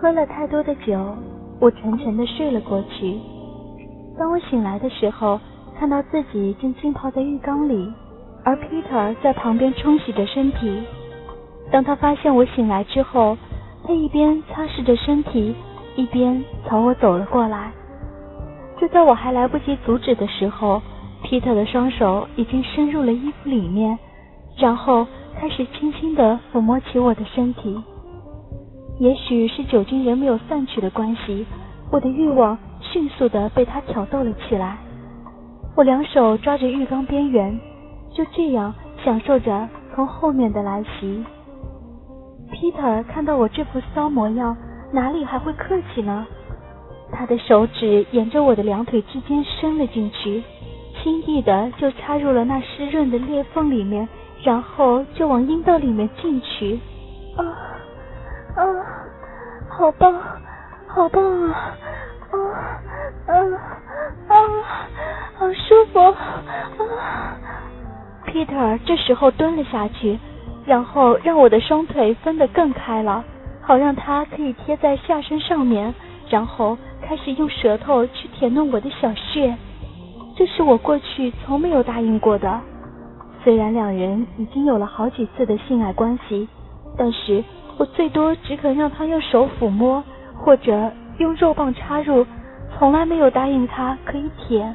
喝了太多的酒，我沉沉的睡了过去。当我醒来的时候，看到自己正浸泡在浴缸里，而 Peter 在旁边冲洗着身体。当他发现我醒来之后，他一边擦拭着身体，一边朝我走了过来。就在我还来不及阻止的时候，Peter 的双手已经伸入了衣服里面，然后开始轻轻地抚摸起我的身体。也许是酒精仍没有散去的关系，我的欲望迅速地被他挑逗了起来。我两手抓着浴缸边缘，就这样享受着从后面的来袭。Peter 看到我这副骚模样，哪里还会客气呢？他的手指沿着我的两腿之间伸了进去，轻易的就插入了那湿润的裂缝里面，然后就往阴道里面进去。啊！啊，好棒，好棒啊！啊啊啊，好舒服啊！Peter 这时候蹲了下去，然后让我的双腿分得更开了，好让他可以贴在下身上面，然后开始用舌头去舔弄我的小穴。这是我过去从没有答应过的。虽然两人已经有了好几次的性爱关系，但是。我最多只肯让他用手抚摸，或者用肉棒插入，从来没有答应他可以舔。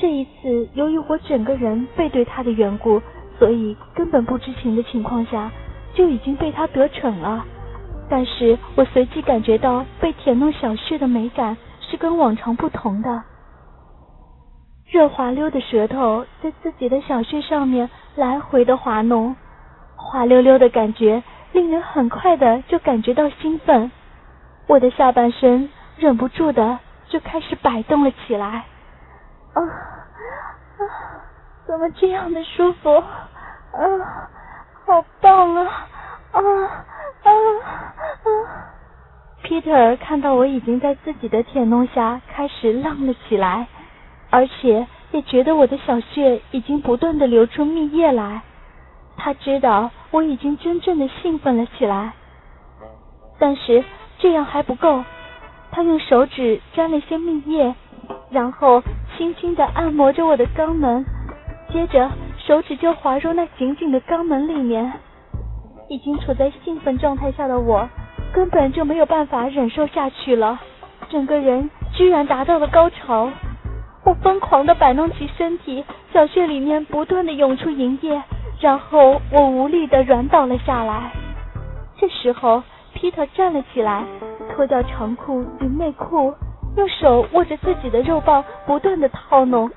这一次，由于我整个人背对他的缘故，所以根本不知情的情况下，就已经被他得逞了。但是我随即感觉到被舔弄小穴的美感是跟往常不同的，热滑溜的舌头在自己的小穴上面来回的滑弄，滑溜溜的感觉。令人很快的就感觉到兴奋，我的下半身忍不住的就开始摆动了起来。啊啊，怎么这样的舒服？啊，好棒啊！啊啊啊！Peter 看到我已经在自己的舔弄下开始浪了起来，而且也觉得我的小穴已经不断的流出蜜液来。他知道我已经真正的兴奋了起来，但是这样还不够。他用手指沾了些蜜液，然后轻轻的按摩着我的肛门，接着手指就滑入那紧紧的肛门里面。已经处在兴奋状态下的我，根本就没有办法忍受下去了，整个人居然达到了高潮。我疯狂的摆弄起身体，小穴里面不断的涌出银液。然后我无力的软倒了下来。这时候皮特站了起来，脱掉长裤与内裤，用手握着自己的肉棒，不断的套弄，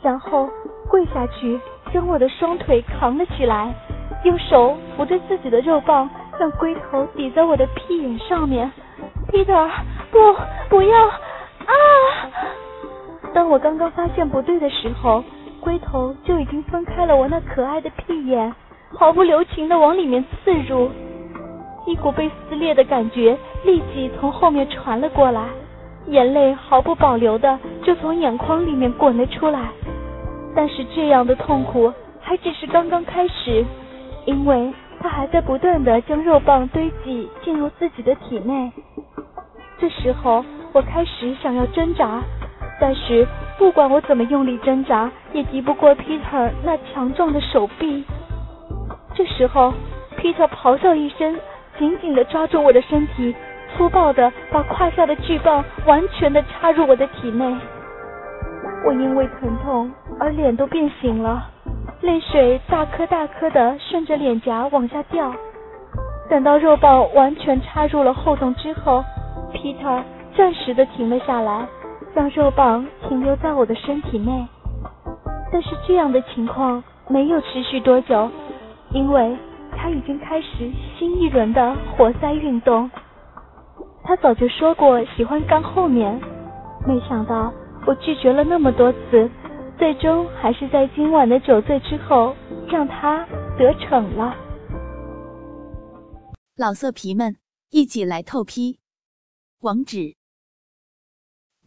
然后跪下去，将我的双腿扛了起来，用手扶着自己的肉棒，让龟头抵在我的屁眼上面。皮特不，不要！啊！当我刚刚发现不对的时候。龟头就已经分开了我那可爱的屁眼，毫不留情的往里面刺入，一股被撕裂的感觉立即从后面传了过来，眼泪毫不保留的就从眼眶里面滚了出来。但是这样的痛苦还只是刚刚开始，因为他还在不断的将肉棒堆积进入自己的体内。这时候我开始想要挣扎，但是。不管我怎么用力挣扎，也敌不过 Peter 那强壮的手臂。这时候，Peter 咆哮一声，紧紧地抓住我的身体，粗暴地把胯下的巨棒完全地插入我的体内。我因为疼痛而脸都变形了，泪水大颗大颗地顺着脸颊往下掉。等到肉棒完全插入了后洞之后，Peter 暂时地停了下来。让肉棒停留在我的身体内，但是这样的情况没有持续多久，因为他已经开始新一轮的活塞运动。他早就说过喜欢刚后面，没想到我拒绝了那么多次，最终还是在今晚的酒醉之后让他得逞了。老色皮们，一起来透批！网址